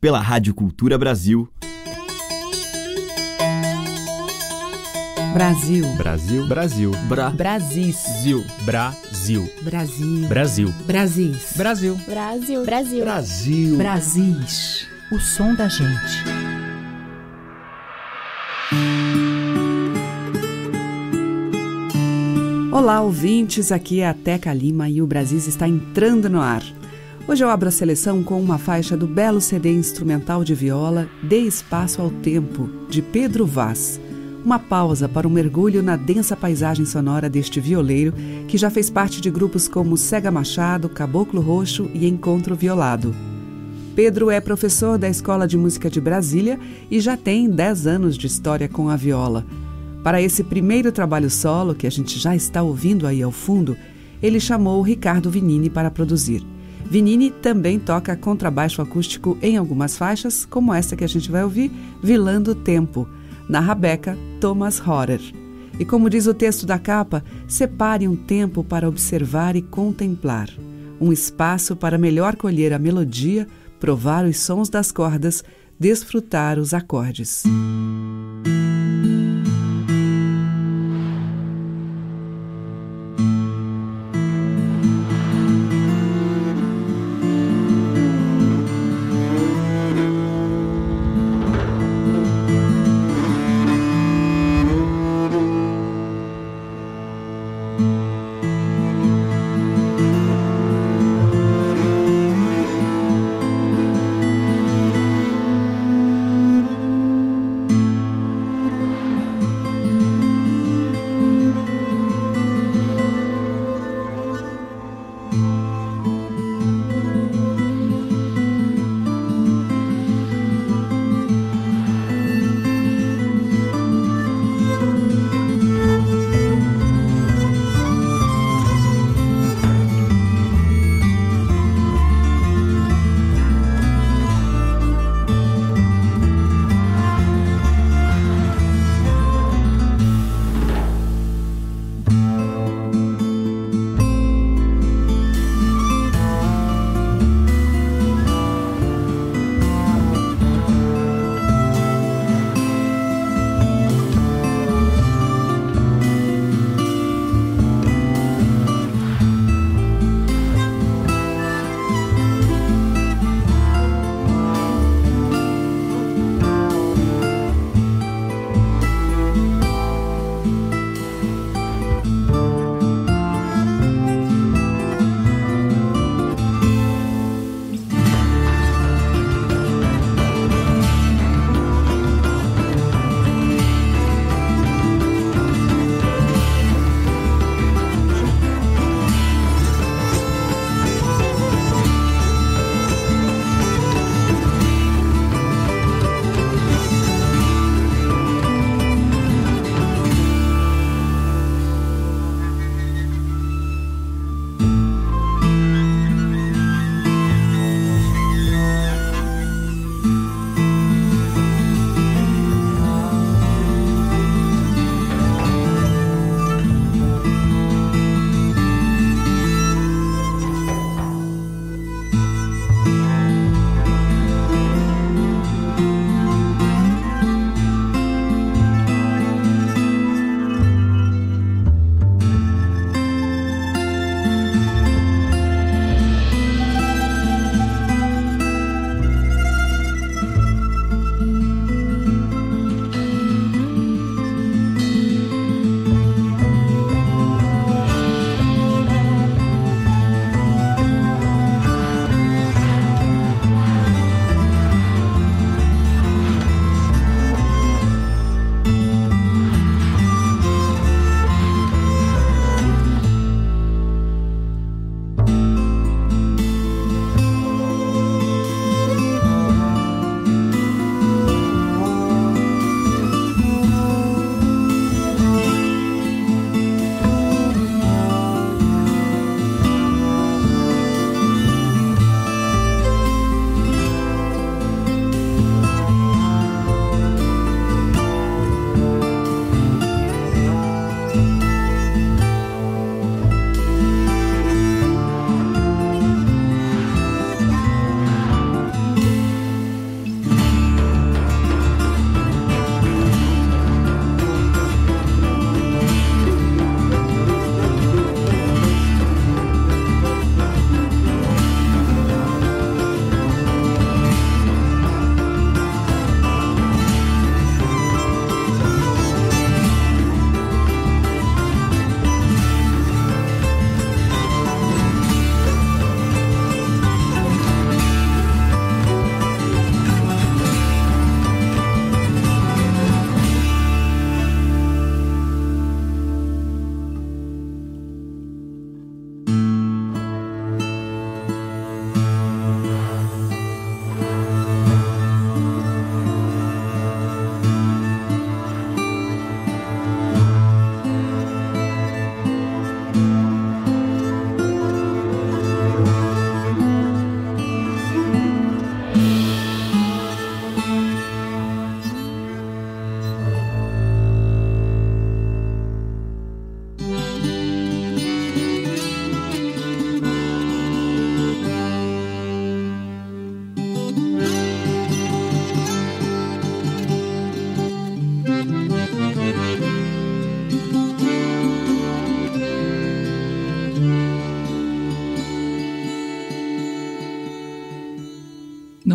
pela Rádio Cultura Brasil. Brasil. Brasil. Brasil. Bra. Brasis. Zil. Brasil. Brasil. Brasil. Brasis. Brasil. Brasil. Brasil. Brasil. Brasis. O som da gente. Olá, ouvintes. Aqui é a Teca Lima e o Brasis está entrando no ar. Hoje eu abro a seleção com uma faixa do belo CD instrumental de viola Dê Espaço ao Tempo, de Pedro Vaz. Uma pausa para um mergulho na densa paisagem sonora deste violeiro, que já fez parte de grupos como Cega Machado, Caboclo Roxo e Encontro Violado. Pedro é professor da Escola de Música de Brasília e já tem 10 anos de história com a viola. Para esse primeiro trabalho solo, que a gente já está ouvindo aí ao fundo, ele chamou Ricardo Vinini para produzir. Vinini também toca contrabaixo acústico em algumas faixas, como essa que a gente vai ouvir, Vilando Tempo, na Rabeca Thomas Horer. E como diz o texto da capa, separe um tempo para observar e contemplar, um espaço para melhor colher a melodia, provar os sons das cordas, desfrutar os acordes.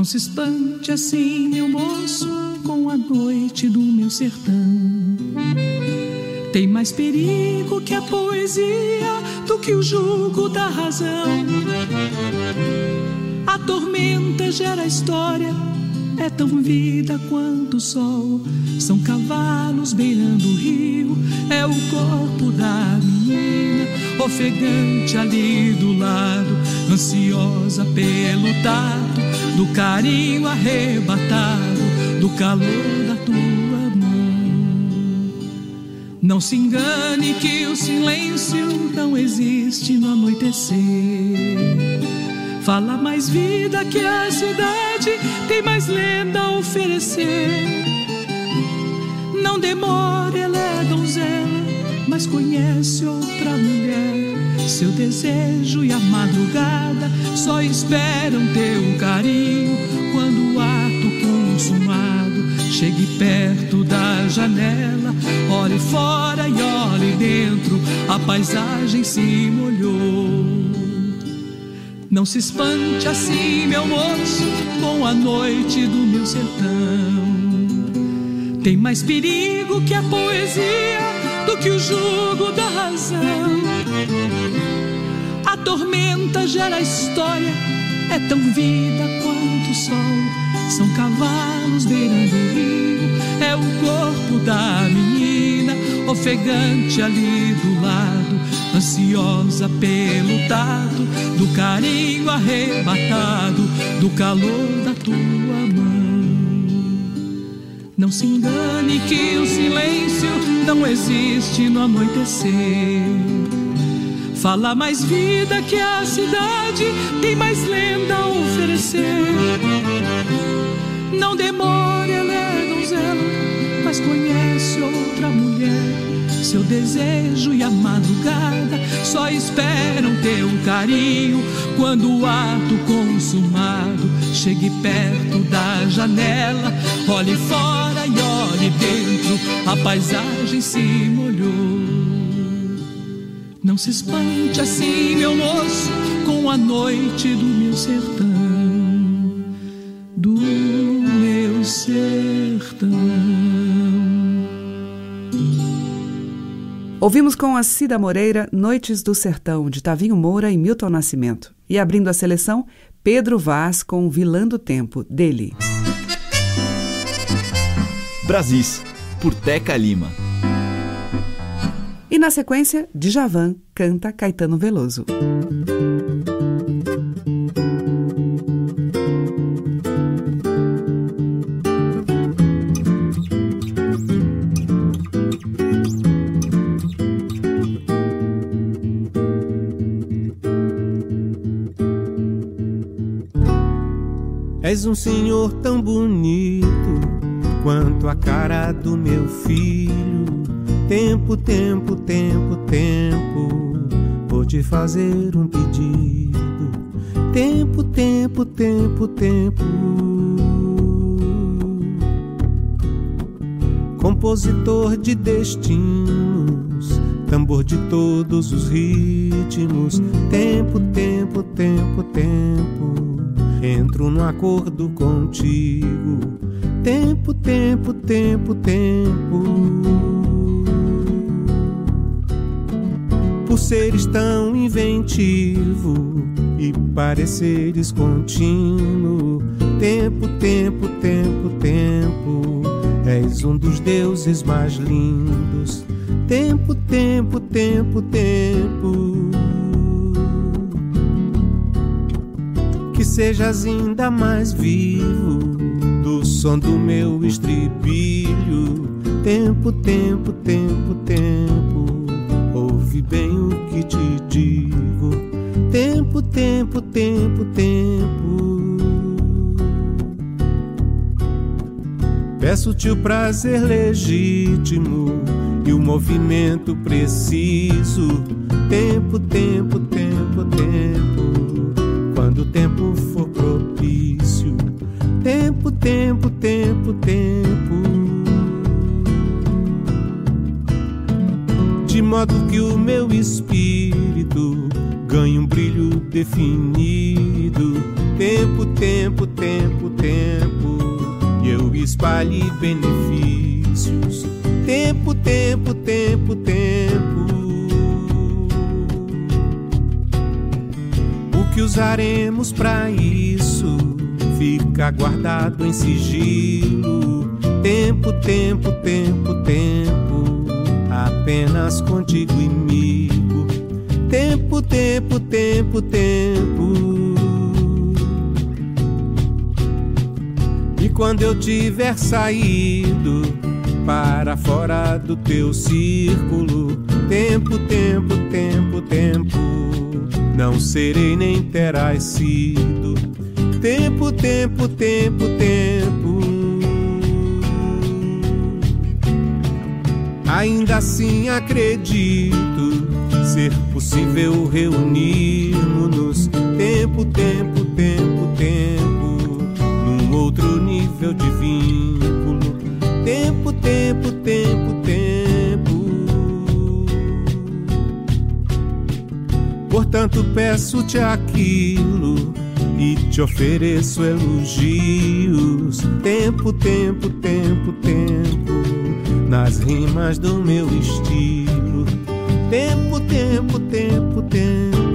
Se espante assim, meu moço, com a noite do meu sertão. Tem mais perigo que a poesia do que o jugo da razão. A tormenta gera história, é tão vida quanto o sol. São cavalos beirando o rio, é o corpo da menina, ofegante ali do lado, ansiosa pelo tato do carinho arrebatado, do calor da tua mão. Não se engane que o silêncio não existe no anoitecer. Fala mais vida que a cidade tem mais lenda a oferecer. Não demore, ela é donzela, mas conhece outra mulher. Seu desejo e a madrugada só esperam teu carinho quando o ato consumado chegue perto da janela. Olhe fora e olhe dentro, a paisagem se molhou. Não se espante assim, meu moço, com a noite do meu sertão. Tem mais perigo que a poesia, do que o jugo da razão. A tormenta gera história, é tão vida quanto o sol. São cavalos beirando o rio, é o corpo da menina, ofegante ali do lado, ansiosa pelo tato, do carinho arrebatado, do calor da tua mão. Não se engane que o silêncio não existe no anoitecer. Fala mais vida que a cidade tem mais lenda a oferecer. Não demore, ela é donzela, mas conhece outra mulher. Seu desejo e a madrugada só esperam teu carinho quando o ato consumado chegue perto da janela. Olhe fora e olhe dentro, a paisagem se molhou. Não se espante assim, meu moço, com a noite do meu sertão, Ouvimos com a Cida Moreira Noites do Sertão, de Tavinho Moura e Milton Nascimento. E abrindo a seleção, Pedro Vaz com Vilã do Tempo, dele. Brasis, por Teca Lima. E na sequência, Djavan canta Caetano Veloso. Quanto a cara do meu filho. Tempo, tempo, tempo, tempo, vou te fazer um pedido. Tempo, tempo, tempo, tempo. Compositor de destinos, tambor de todos os ritmos. Tempo, tempo, tempo, tempo. Entro no acordo contigo. Pareceres contínuo. Tempo, tempo, tempo, tempo. És um dos deuses mais lindos. Tempo, tempo, tempo, tempo. Que sejas ainda mais vivo do som do meu estribilho. Tempo, tempo, tempo, tempo. Ouve bem o que te digo. Tempo, tempo, tempo. Peço-te o prazer legítimo e o movimento preciso. Tempo, tempo, tempo, tempo. Quando o tempo for propício. Tempo, tempo, tempo, tempo. De modo que o meu espírito ganhe um brilho definido. Tempo, tempo, tempo, tempo, e eu espalhe benefícios. Tempo, tempo, tempo, tempo. O que usaremos para isso fica guardado em sigilo. Tempo, tempo, tempo, tempo, apenas contigo e comigo. Tempo, tempo, tempo. E quando eu tiver saído para fora do teu círculo, tempo, tempo, tempo, tempo, não serei nem terás sido. Tempo, tempo, tempo, tempo. Ainda assim acredito ser possível reunirmos-nos. Tempo, tempo, tempo, tempo outro nível de vínculo. Tempo, tempo, tempo, tempo. Portanto, peço-te aquilo e te ofereço elogios. Tempo, tempo, tempo, tempo. Nas rimas do meu estilo. Tempo, tempo, tempo, tempo.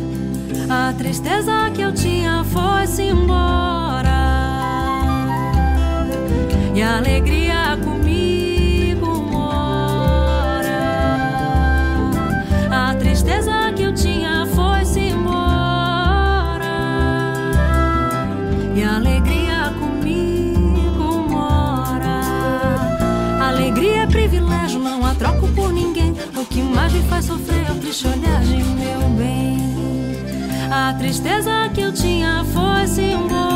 A tristeza que eu tinha foi-se embora. E a alegria comigo mora. A tristeza que eu tinha foi-se embora. E a alegria comigo mora. Alegria é privilégio, não a troco por ninguém. O que mais me faz sofrer é o triste olhar de mim. A tristeza que eu tinha fosse um embora.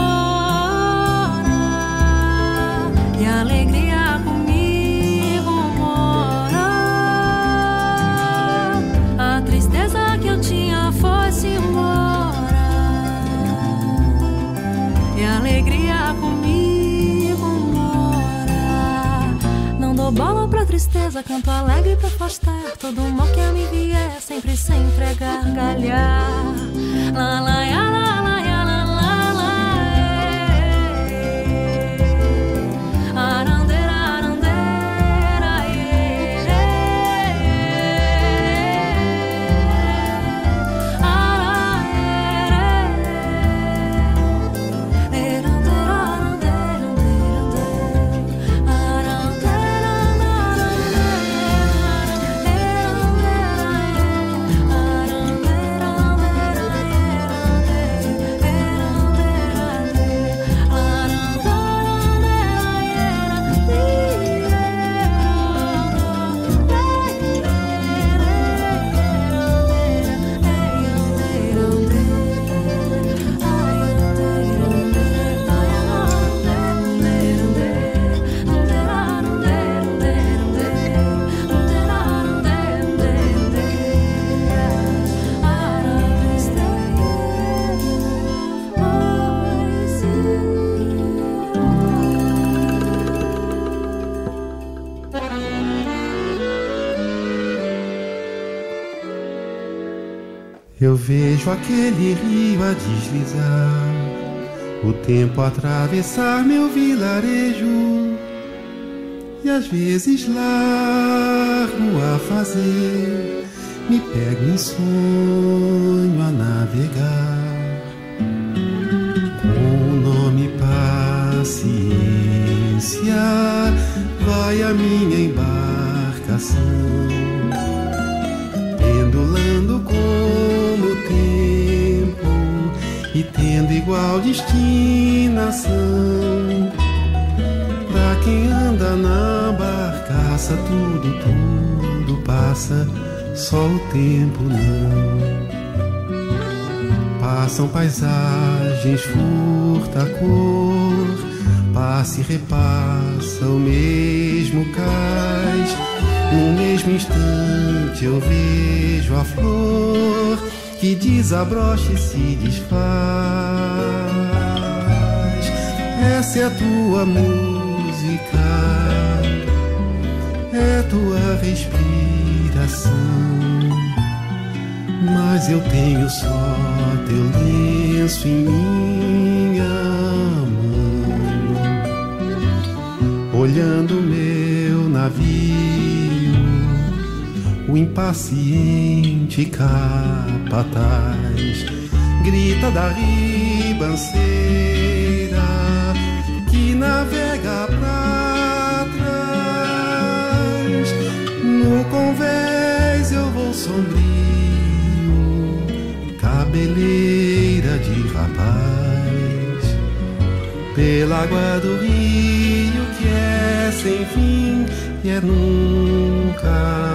Canto alegre pra afastar todo mal que a mim vier, sempre, sempre é gargalhar. Lá, lá, lá, lá, lá. Eu vejo aquele rio a deslizar, o tempo atravessar meu vilarejo. E às vezes largo a fazer, me pego em sonho a navegar. Com o nome paciência, vai a minha embarcação barcaça, tudo, tudo passa, só o tempo não. Passam paisagens, furta a cor, passa e repassa o mesmo cais. No mesmo instante eu vejo a flor que desabrocha e se desfaz. Essa é a tua música, é tua respiração. Mas eu tenho só teu lenço em minha mão, olhando meu navio o impaciente capataz grita da ribanceira que navega pra No convés eu vou sombrio, cabeleira de rapaz, pela água do rio que é sem fim e é nunca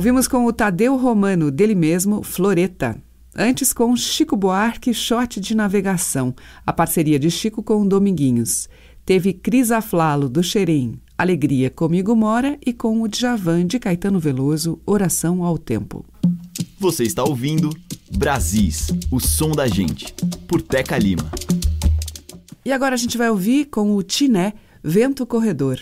Ouvimos com o Tadeu Romano, dele mesmo, Floreta. Antes com Chico Buarque, Shot de Navegação, a parceria de Chico com Dominguinhos. Teve Cris Aflalo, do Xerém, Alegria Comigo Mora e com o Djavan de Caetano Veloso, Oração ao Tempo. Você está ouvindo Brasis, o som da gente, por Teca Lima. E agora a gente vai ouvir com o Tiné, Vento Corredor.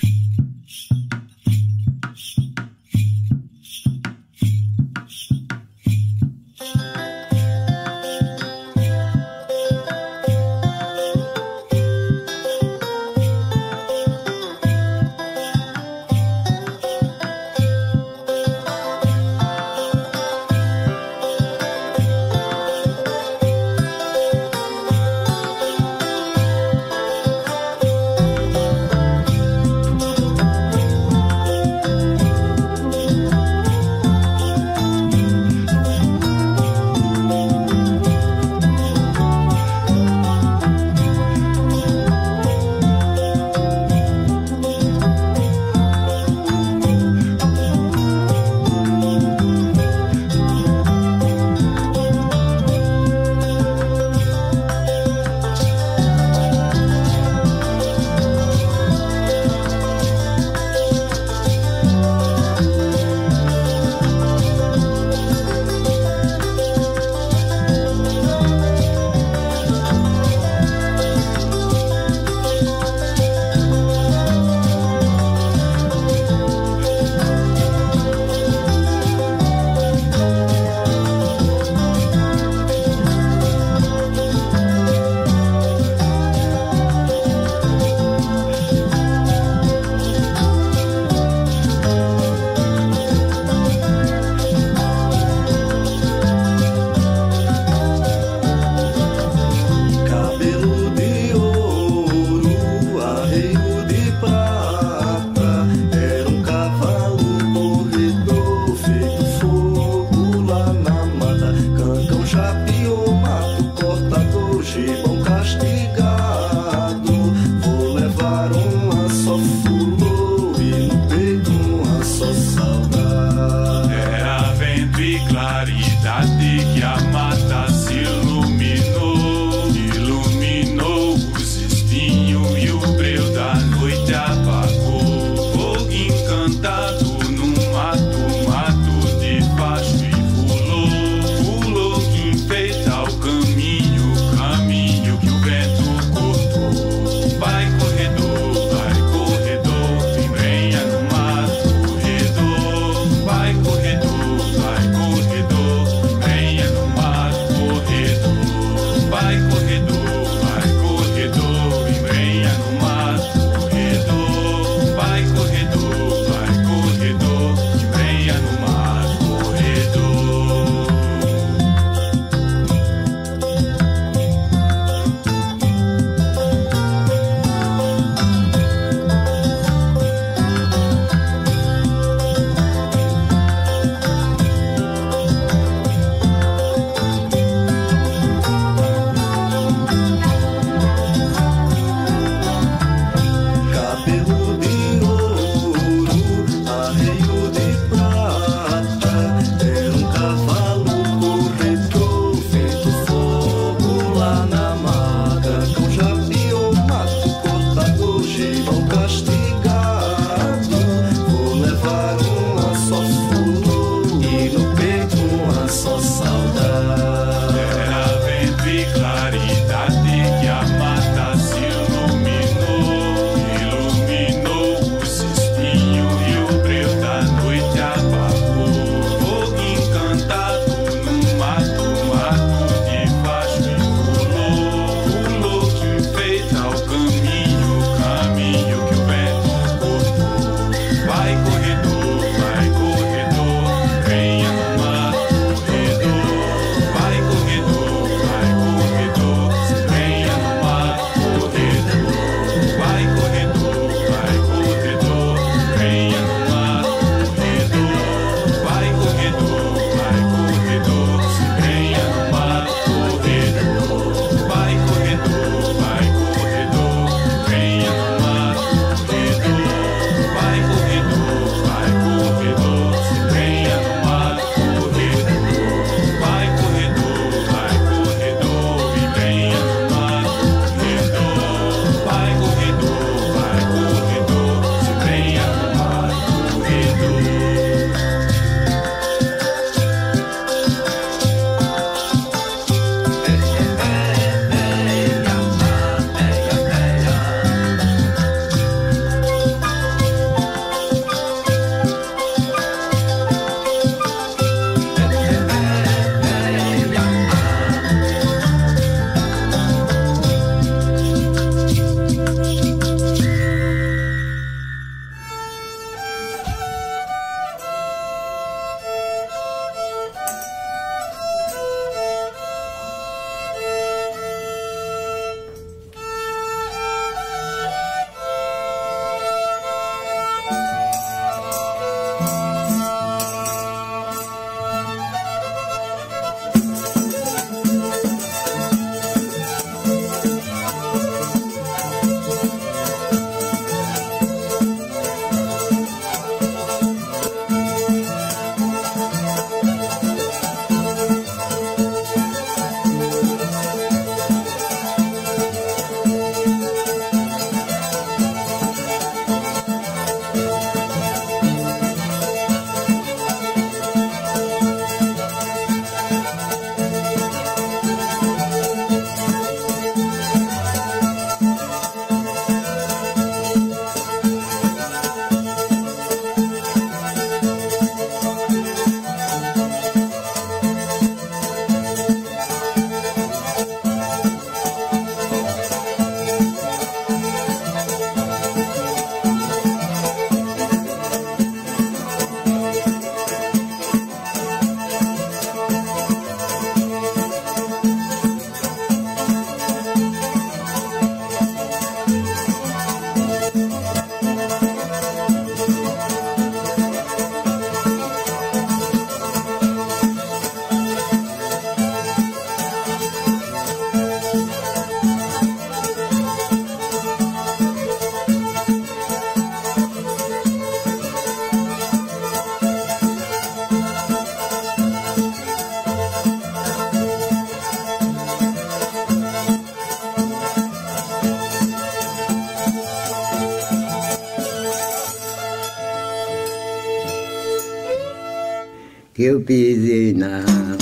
Que eu pisei na rama.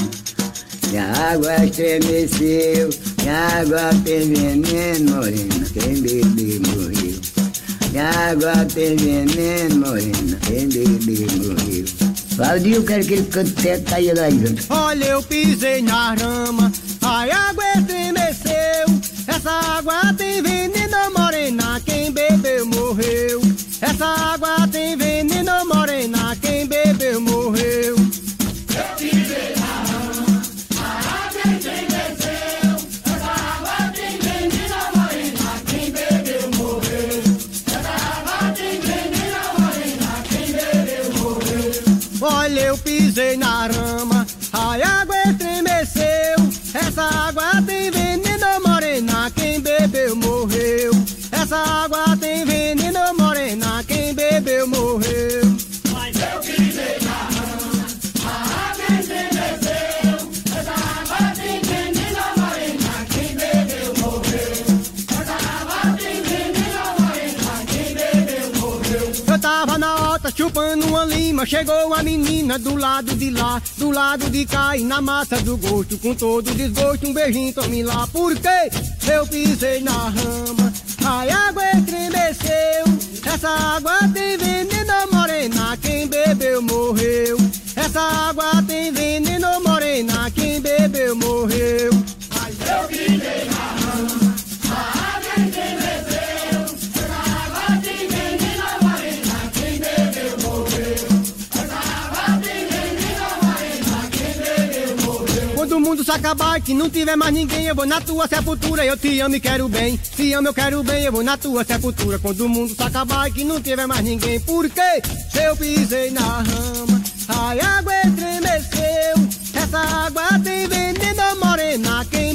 E a água estremeceu, e a água tem veneno, morena, quem bebeu morreu. E a água tem veneno, morena, quem bebeu morreu. Valdir, eu quero que ele cante até cair lá junto. Olha, eu pisei na rama, a água estremeceu. Essa água tem veneno, chegou a menina do lado de lá, do lado de cá e na massa do gosto, com todo desgosto, um beijinho tome lá, porque eu pisei na rama, a água estremeceu, essa água tem veneno morena, quem bebeu morreu, essa água tem veneno morena, quem bebeu morreu. Acabar, que não tiver mais ninguém, eu vou na tua sepultura. Eu te amo e quero bem. Se amo, eu quero bem, eu vou na tua sepultura. Quando o mundo se acabar, que não tiver mais ninguém. Porque eu pisei na rama, a água estremeceu. Essa água tem veneno morena, quem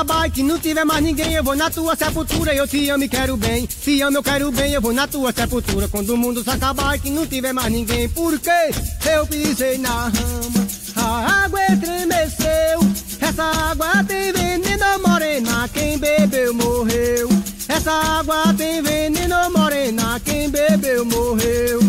o mundo se acabar e que não tiver mais ninguém, eu vou na tua sepultura. Eu te amo e quero bem. Se amo, eu quero bem, eu vou na tua sepultura. Quando o mundo se acabar que não tiver mais ninguém, porque eu pisei na rama, a água estremeceu. Essa água tem veneno morena, quem bebeu morreu. Essa água tem veneno morena, quem bebeu morreu.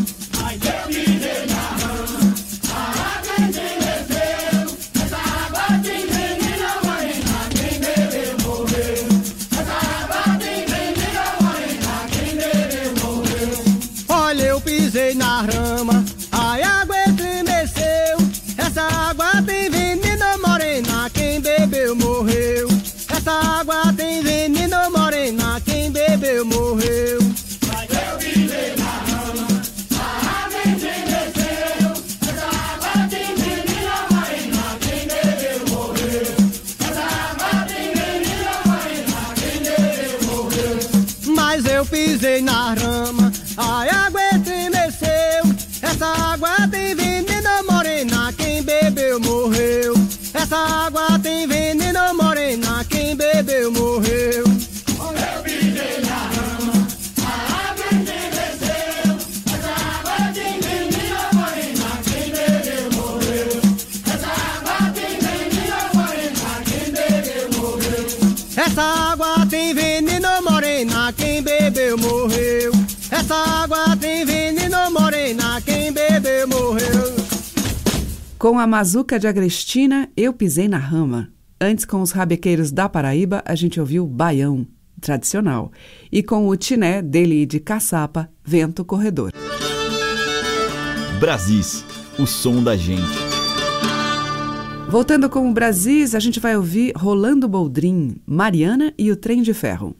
Essa água tem veneno morena, quem bebeu morreu. Com a Mazuca de Agrestina, Eu Pisei na Rama. Antes, com os rabequeiros da Paraíba, a gente ouviu Baião, tradicional. E com o Tiné, dele e de Caçapa, Vento Corredor. Brasis, o som da gente. Voltando com o Brasis, a gente vai ouvir Rolando Boldrin, Mariana e o Trem de Ferro.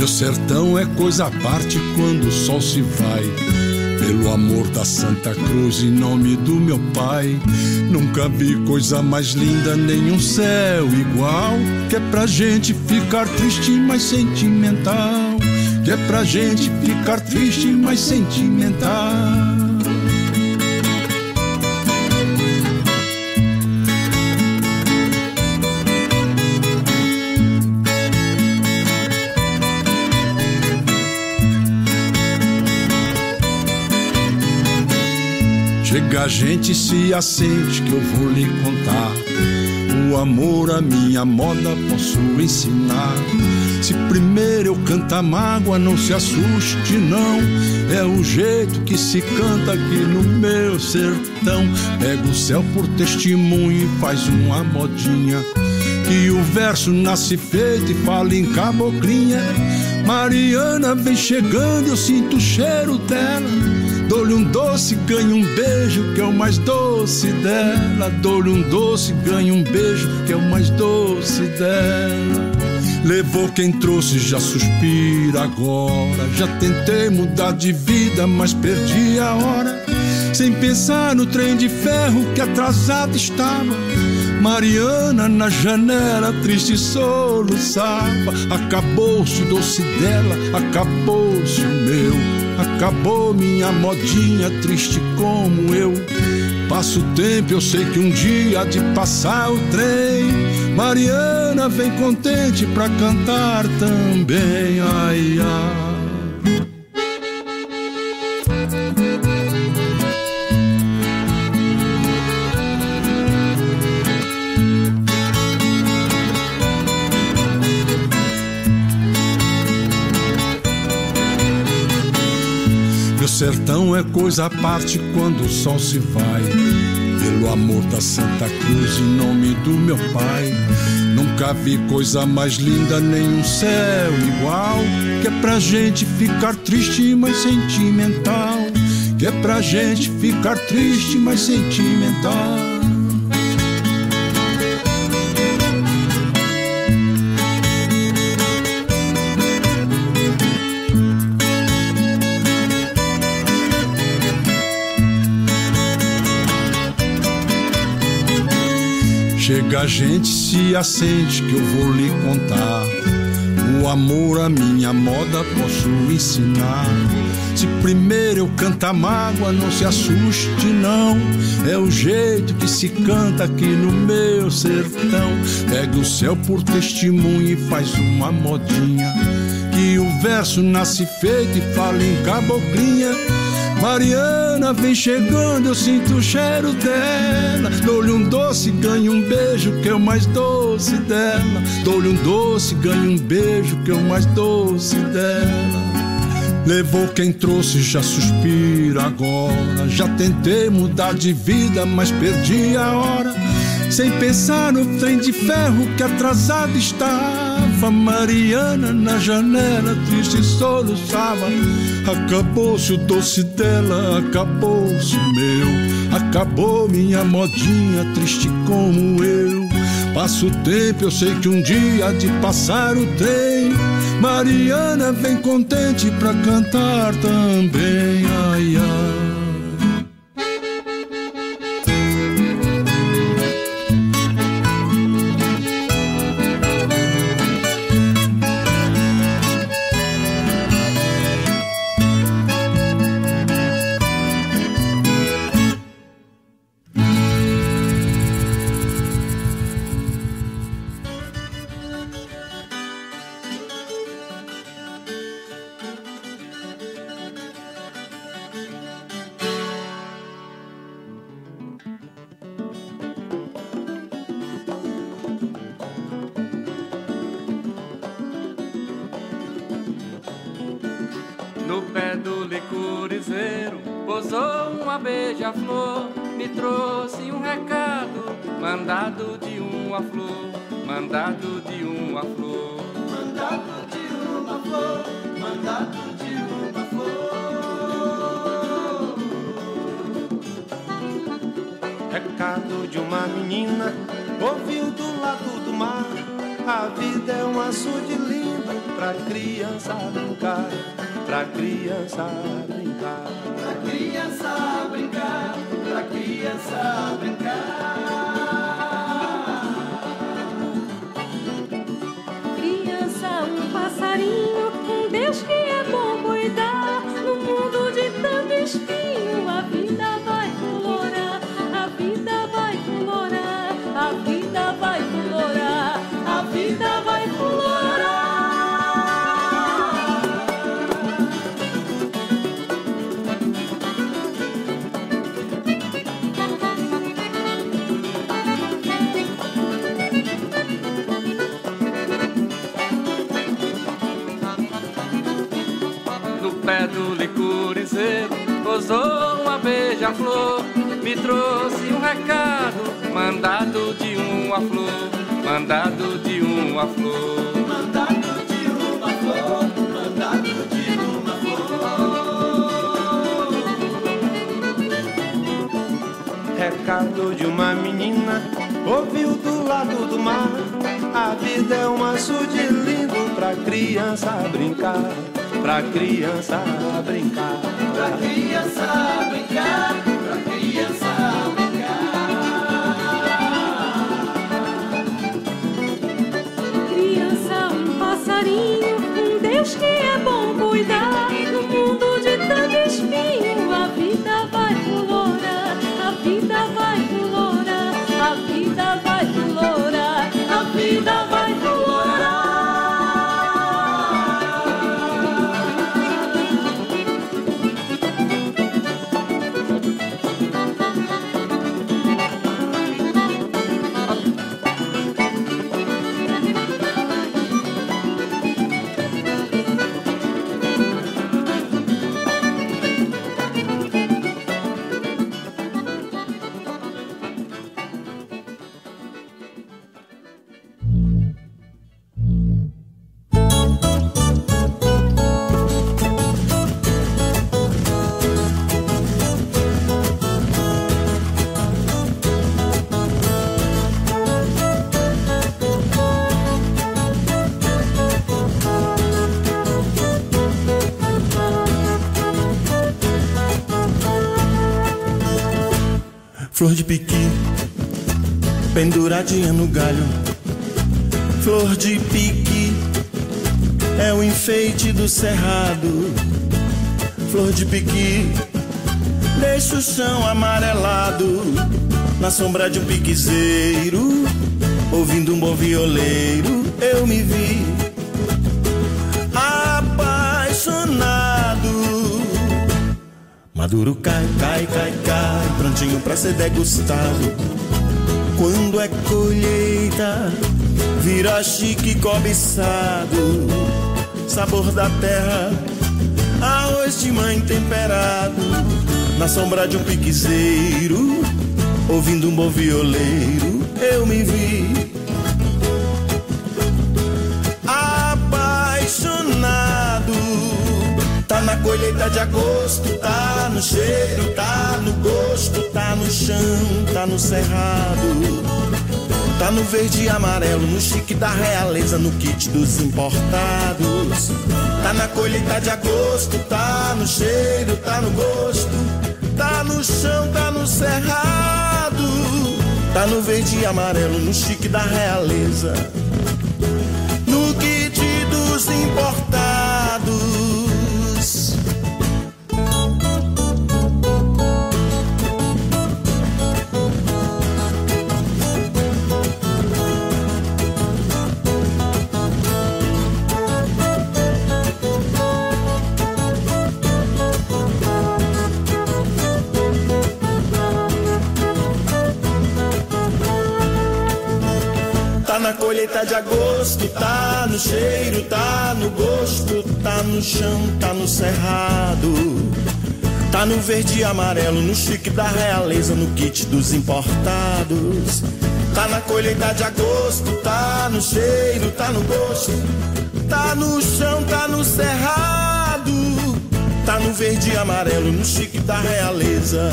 Meu sertão é coisa à parte quando o sol se vai. Pelo amor da Santa Cruz, em nome do meu Pai, nunca vi coisa mais linda, nem um céu igual. Que é pra gente ficar triste, mas sentimental. Que é pra gente ficar triste, mas sentimental. Chega a gente se assente que eu vou lhe contar. O amor, a minha moda, posso ensinar. Se primeiro eu cantar mágoa, não se assuste, não. É o jeito que se canta aqui no meu sertão. Pega o céu por testemunho e faz uma modinha. Que o verso nasce feito e fala em caboclinha. Mariana vem chegando, eu sinto o cheiro dela. Dou-lhe um doce, ganho um beijo, que é o mais doce dela. Dou-lhe um doce, ganho um beijo, que é o mais doce dela. Levou quem trouxe, já suspira agora. Já tentei mudar de vida, mas perdi a hora. Sem pensar no trem de ferro que atrasado estava. Mariana na janela, triste soluçava. Acabou-se o doce dela, acabou-se o meu. Acabou minha modinha, triste como eu. Passo o tempo, eu sei que um dia há de passar o trem. Mariana vem contente pra cantar também, ai ai. Sertão é coisa à parte quando o sol se vai. Pelo amor da Santa Cruz, em nome do meu Pai. Nunca vi coisa mais linda, nem um céu igual. Que é pra gente ficar triste, mas sentimental. Que é pra gente ficar triste, mas sentimental. Chega a gente se assente que eu vou lhe contar. O amor, a minha moda, posso ensinar. Se primeiro eu cantar mágoa, não se assuste, não. É o jeito que se canta aqui no meu sertão. Pega o céu por testemunho e faz uma modinha. Que o verso nasce feito e fala em caboclinha. Mariana vem chegando, eu sinto o cheiro dela. Dou-lhe um doce, ganho um beijo, que é o mais doce dela. Dou-lhe um doce, ganho um beijo, que é o mais doce dela. Levou quem trouxe, já suspira agora. Já tentei mudar de vida, mas perdi a hora. Sem pensar no trem de ferro que atrasado estava. Mariana na janela, triste soluçava. Acabou-se o doce dela, acabou-se meu. Acabou minha modinha, triste como eu. Passo o tempo, eu sei que um dia de passar o trem. Mariana vem contente pra cantar também, ai ai. Posou uma beija-flor Me trouxe um recado Mandado de uma flor Mandado de uma flor. Mandado de uma flor, mandado de uma flor. Recado de uma menina Ouviu do lado do mar. A vida é um maço de lindo Pra criança brincar Pra criança brincar criança um passarinho, um Deus que é bom cuidar. Flor de piqui, penduradinha no galho. Flor de piqui, é o enfeite do cerrado. Flor de piqui, deixa o chão amarelado. Na sombra de um piquezeiro, ouvindo um bom violeiro, eu me vi Maduro cai, cai, cai, cai, prontinho pra ser degustado. Quando é colheita, vira chique cobiçado. Sabor da terra, arroz de mãe temperado. Na sombra de um piquezeiro, ouvindo um bom violeiro, eu me vi. Colheita de agosto, tá no cheiro, tá no gosto, tá no chão, tá no cerrado. Tá no verde e amarelo, no chique da realeza, no kit dos importados. Tá na colheita de agosto, tá no cheiro, tá no gosto, tá no chão, tá no cerrado. Tá no verde e amarelo, no chique da realeza, no kit dos importados. Colheita de agosto, tá no cheiro, tá no gosto, tá no chão, tá no cerrado. Tá no verde e amarelo, no chique da realeza, no kit dos importados. Tá na colheita de agosto, tá no cheiro, tá no gosto, tá no chão, tá no cerrado. Tá no verde e amarelo, no chique da realeza.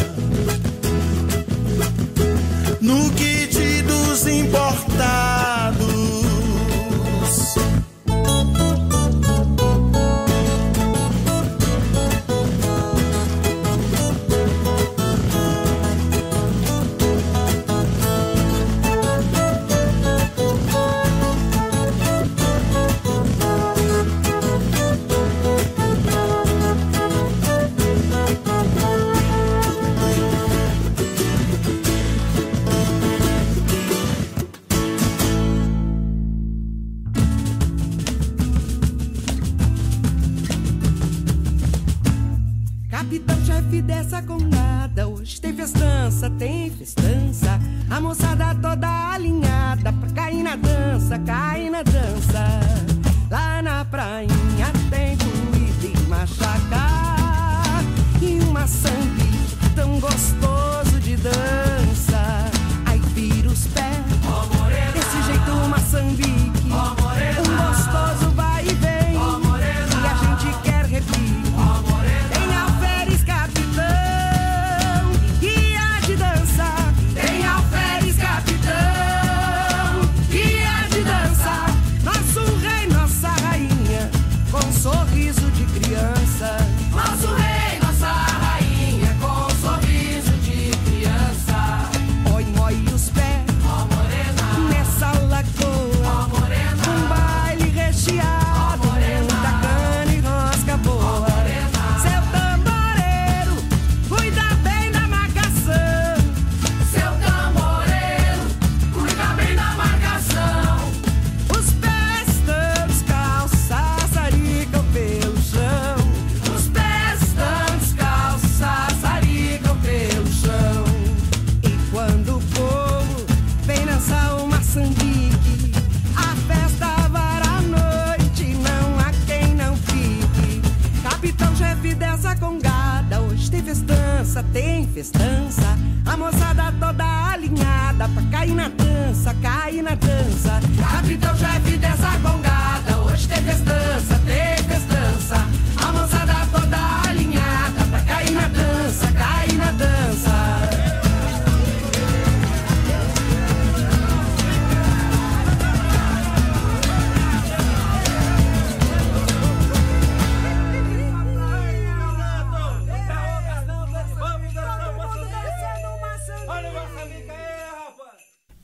No kit dos importados. Chefe dessa congada. Hoje tem festança, tem festança. A moçada toda alinhada pra cair na dança, cair na dança. Lá na prainha tem comida e. E uma sangue tão gostoso de dança. Aí vira os pés.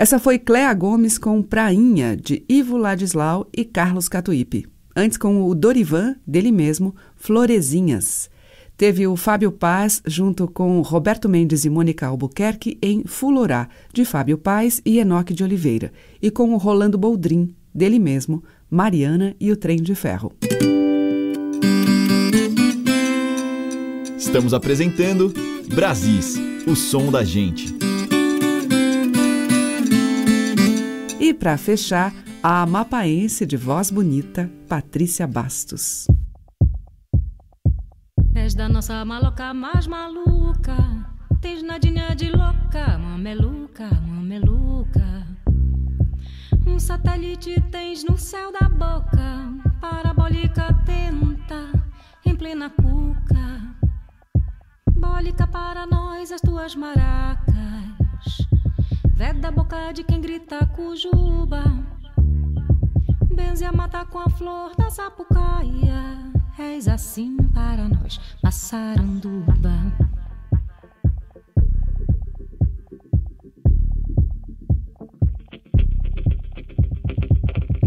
Essa foi Cléa Gomes com Prainha, de Ivo Ladislau e Carlos Catuípe. Antes com o Dorivan, dele mesmo, Florezinhas. Teve o Fábio Paz junto com Roberto Mendes e Mônica Albuquerque em Fulorá, de Fábio Paz e Enoque de Oliveira. E com o Rolando Boldrin, dele mesmo, Mariana e o Trem de Ferro. Estamos apresentando Brasis, o som da gente. E para fechar, a mapaense de voz bonita, Patrícia Bastos. És da nossa maloca mais maluca. Tens nadinha de louca, mameluca, mameluca. Um satélite tens no céu da boca, parabólica tenta, em plena cuca. Bólica para nós as tuas maracas. Veda a boca de quem grita cujuba. Benze a mata com a flor da sapucaia. És assim para nós, massaranduba.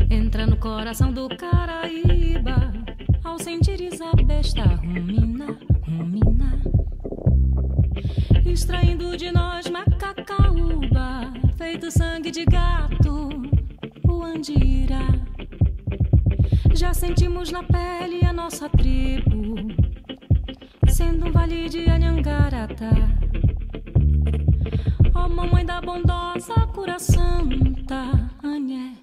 Entra no coração do Caraíba. Ao sentires a besta rumina, rumina. Extraindo de nós sentimos na pele a nossa tribo, sendo um vale de Anhangarata. Ó oh, mamãe da bondosa cura santa, Anhé,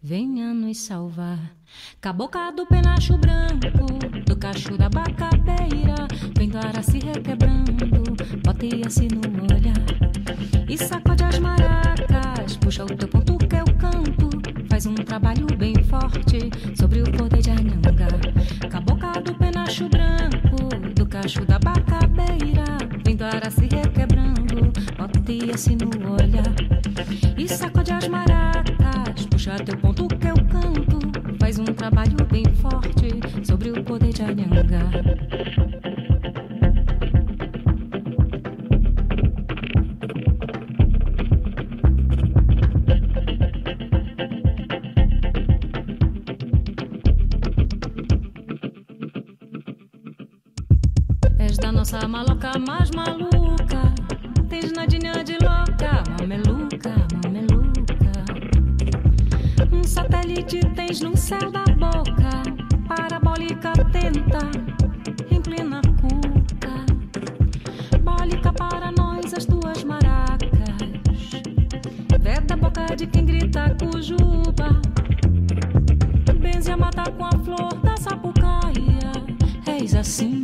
venha nos salvar. Cabocla do penacho branco, do cacho da bacabeira, vendo a ara se requebrando, boteia-se no olhar. E sacode as maracas, puxa o teu ponto faz um trabalho bem forte sobre o poder de Anhanga. Cabocla do penacho branco, do cacho da bacabeira, vendo a ara se requebrando, boteia-se no olhar. E sacode as maracas, puxa teu ponto que eu canto, faz um trabalho bem forte sobre o poder de Anhanga. moça maloca mais maluca. Tens nadinha de louca, mameluca, mameluca. Um satélite tens no céu da boca, parabólica tenta, em plena cuca. Bólica para nós as tuas maracas. Veta a boca de quem grita cujuba. Benze a mata com a flor da sapucaia. És assim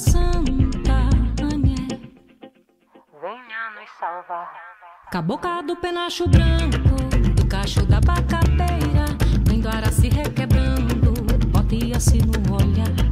Santa Anhé. Venha nos salvar. Cabocla do penacho branco, do cacho da bacateira, vendo ara se requebrando, botia-se no olhar.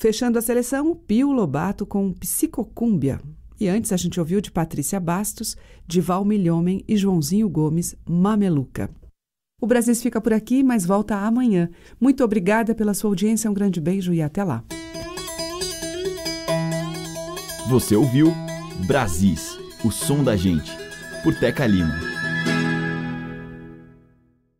Fechando a seleção, Pio Lobato com Psicocúmbia. E antes a gente ouviu de Patrícia Bastos, de Val Milhomem e Joãozinho Gomes, Mameluca. O Brasil fica por aqui, mas volta amanhã. Muito obrigada pela sua audiência, um grande beijo e até lá. Você ouviu Brasis, o som da gente, por Teca Lima.